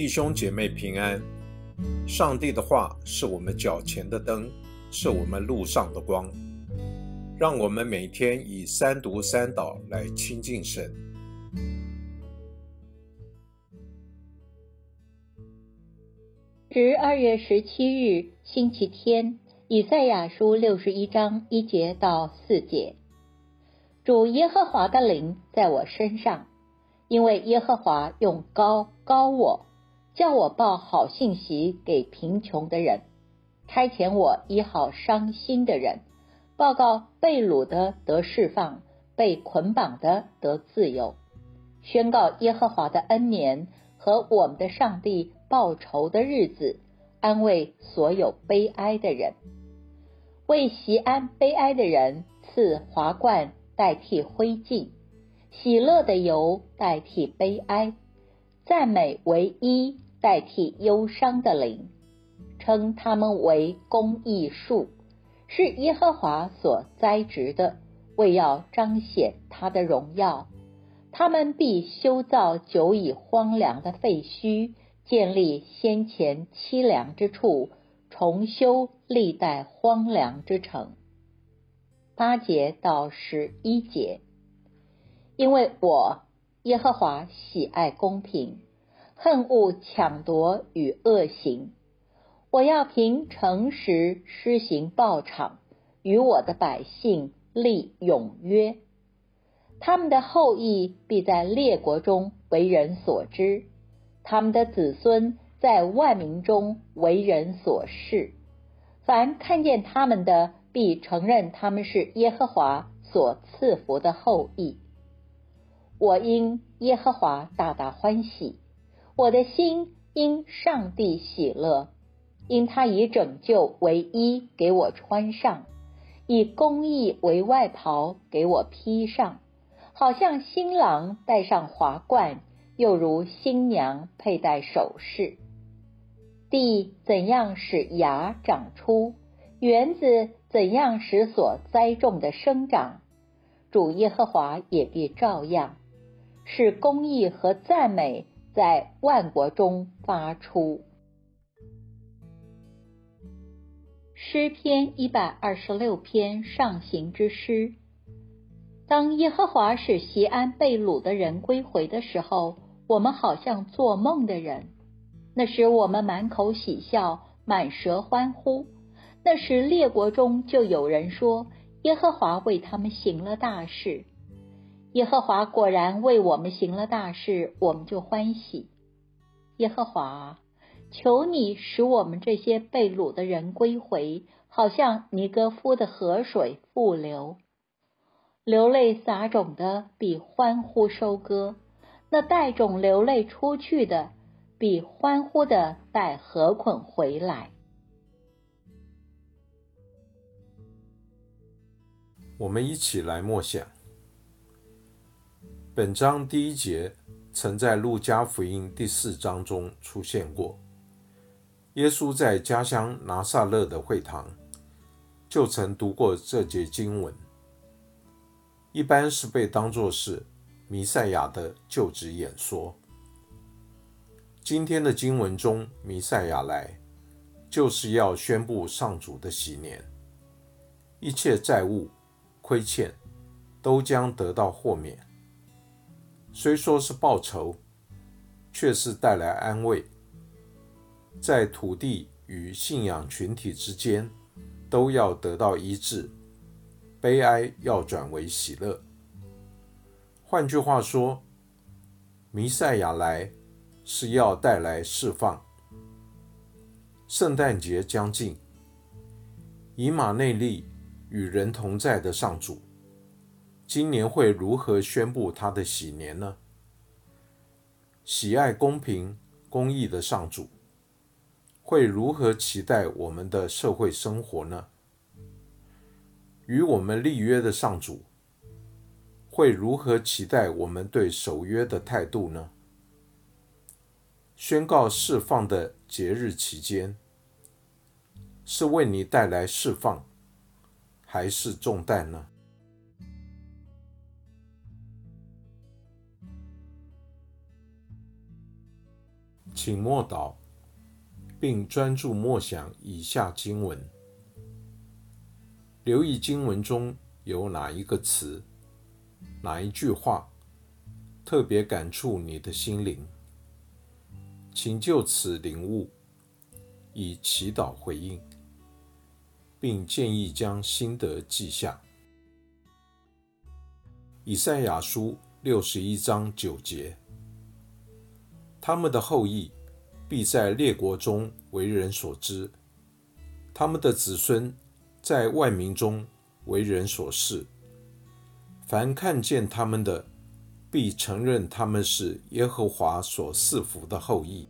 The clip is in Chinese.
弟兄姐妹平安。上帝的话是我们脚前的灯，是我们路上的光。让我们每天以三读三祷来亲近神。十二月十七日，星期天，以赛亚书六十一章一节到四节。主耶和华的灵在我身上，因为耶和华用高高我，叫我报好信息给贫穷的人，差遣我医好伤心的人，报告被掳的得释放，被捆绑的得自由，宣告耶和华的恩年和我们的上帝报仇的日子，安慰所有悲哀的人，为席安悲哀的人赐华冠。代替灰烬，喜乐的油代替悲哀，赞美为一代替忧伤的灵，称他们为公义树，是耶和华所栽植的，为要彰显他的荣耀。他们必修造久已荒凉的废墟，建立先前凄凉之处，重修历代荒凉之城。八节到十一节，因为我耶和华喜爱公平，恨恶抢夺与恶行。我要凭诚实施行报偿，与我的百姓立永约。他们的后裔必在列国中为人所知，他们的子孙在万民中为人所视。凡看见他们的。必承认他们是耶和华所赐福的后裔。我因耶和华大大欢喜，我的心因上帝喜乐，因他以拯救为衣给我穿上，以公义为外袍给我披上，好像新郎戴上华冠，又如新娘佩戴首饰。地怎样使芽长出？园子怎样使所栽种的生长，主耶和华也必照样，是公义和赞美在万国中发出。诗篇一百二十六篇上行之诗。当耶和华使西安被掳的人归回的时候，我们好像做梦的人。那时我们满口喜笑，满舌欢呼。那时列国中就有人说：“耶和华为他们行了大事。”耶和华果然为我们行了大事，我们就欢喜。耶和华，求你使我们这些被掳的人归回，好像尼哥夫的河水复流。流泪撒种的比欢呼收割，那带种流泪出去的比欢呼的带禾捆回来。我们一起来默想。本章第一节曾在路加福音第四章中出现过。耶稣在家乡拿撒勒的会堂就曾读过这节经文，一般是被当作是弥赛亚的就职演说。今天的经文中，弥赛亚来就是要宣布上主的喜年，一切债务。亏欠都将得到豁免。虽说是报仇，却是带来安慰。在土地与信仰群体之间，都要得到医治，悲哀要转为喜乐。换句话说，弥赛亚来是要带来释放。圣诞节将近，以马内利。与人同在的上主，今年会如何宣布他的喜年呢？喜爱公平公义的上主，会如何期待我们的社会生活呢？与我们立约的上主，会如何期待我们对守约的态度呢？宣告释放的节日期间，是为你带来释放。还是重担呢？请默祷，并专注默想以下经文，留意经文中有哪一个词、哪一句话特别感触你的心灵，请就此领悟，以祈祷回应，并建议将心得记下。以赛亚书六十一章九节。他们的后裔必在列国中为人所知，他们的子孙在万民中为人所视。凡看见他们的，必承认他们是耶和华所赐福的后裔。